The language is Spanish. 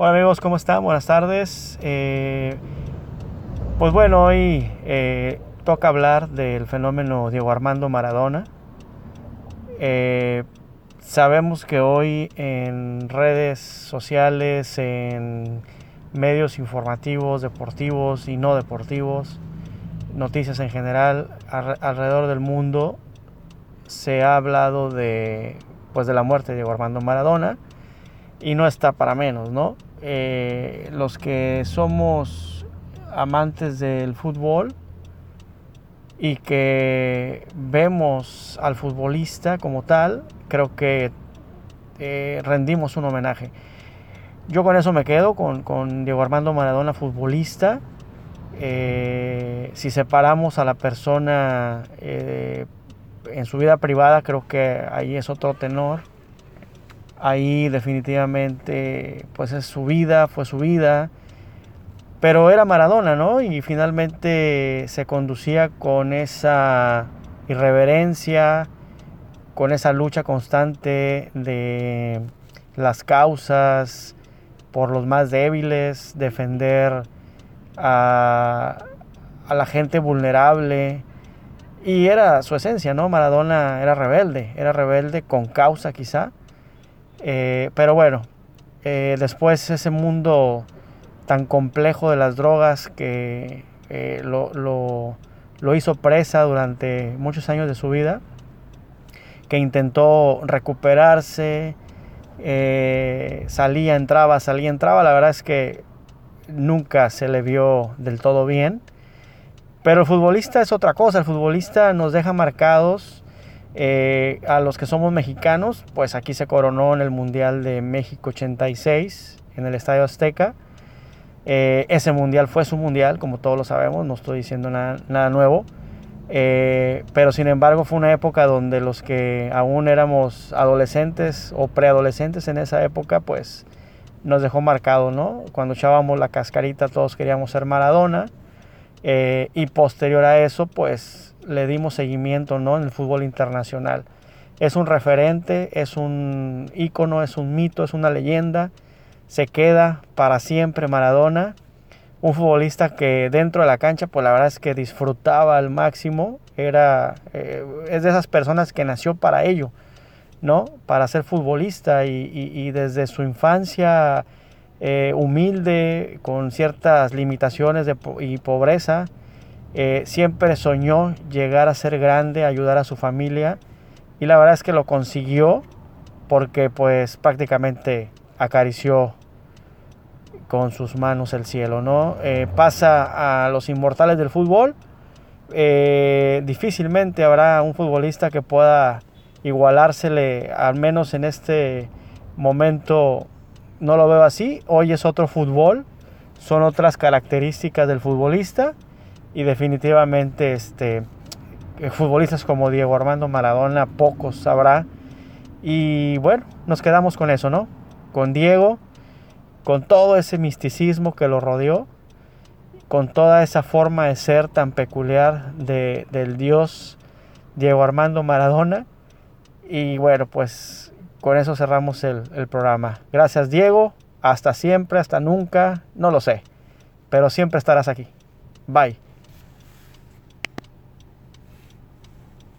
Hola amigos, ¿cómo están? Buenas tardes. Eh, pues bueno, hoy eh, toca hablar del fenómeno Diego Armando Maradona. Eh, sabemos que hoy en redes sociales, en medios informativos, deportivos y no deportivos, noticias en general, alrededor del mundo, se ha hablado de, pues, de la muerte de Diego Armando Maradona y no está para menos, ¿no? Eh, los que somos amantes del fútbol y que vemos al futbolista como tal, creo que eh, rendimos un homenaje. Yo con eso me quedo, con, Diego Armando Maradona, futbolista. Eh, si separamos a la persona en su vida privada, creo que ahí es otro tenor ahí definitivamente pues es su vida, fue su vida, pero era Maradona, ¿no? Y finalmente se conducía con esa irreverencia, con esa lucha constante de las causas por los más débiles, defender a, a la gente vulnerable. Y era su esencia, ¿no? Maradona era rebelde, era rebelde con causa quizá, eh, pero bueno, eh, después ese mundo tan complejo de las drogas que eh, lo, lo, hizo presa durante muchos años de su vida, que intentó recuperarse, salía, entraba, salía, entraba, la verdad es que nunca se le vio del todo bien. Pero el futbolista es otra cosa, el futbolista nos deja marcados eh, a los que somos mexicanos, pues aquí se coronó en el Mundial de México 86 en el Estadio Azteca. Eh, ese mundial fue su mundial, como todos lo sabemos, no estoy diciendo nada, nuevo. Eh, pero sin embargo fue una época donde los que aún éramos adolescentes o preadolescentes en esa época, pues nos dejó marcado, ¿no? Cuando echábamos la cascarita todos queríamos ser Maradona. Y posterior a eso, pues le dimos seguimiento ¿no? en el fútbol internacional. Es un referente, es un ícono, es un mito, es una leyenda. Se queda para siempre Maradona. Un futbolista que dentro de la cancha, pues la verdad es que disfrutaba al máximo. Era, eh, es de esas personas que nació para ello, ¿no? Para ser futbolista y, desde su infancia eh, humilde, con ciertas limitaciones de, y pobreza, eh, siempre soñó llegar a ser grande, ayudar a su familia y la verdad es que lo consiguió porque pues prácticamente acarició con sus manos el cielo, ¿no? Eh, pasa a los inmortales del fútbol. Difícilmente habrá un futbolista que pueda igualársele, al menos en este momento no lo veo así. Hoy es otro fútbol, son otras características del futbolista y definitivamente este, eh, futbolistas como Diego Armando Maradona pocos habrá. Y bueno, nos quedamos con eso, ¿no? Con Diego, con todo ese misticismo que lo rodeó, con toda esa forma de ser tan peculiar de, del Dios Diego Armando Maradona. Y bueno, pues con eso cerramos el, el programa. Gracias Diego, hasta siempre, hasta nunca, no lo sé, pero siempre estarás aquí. Bye.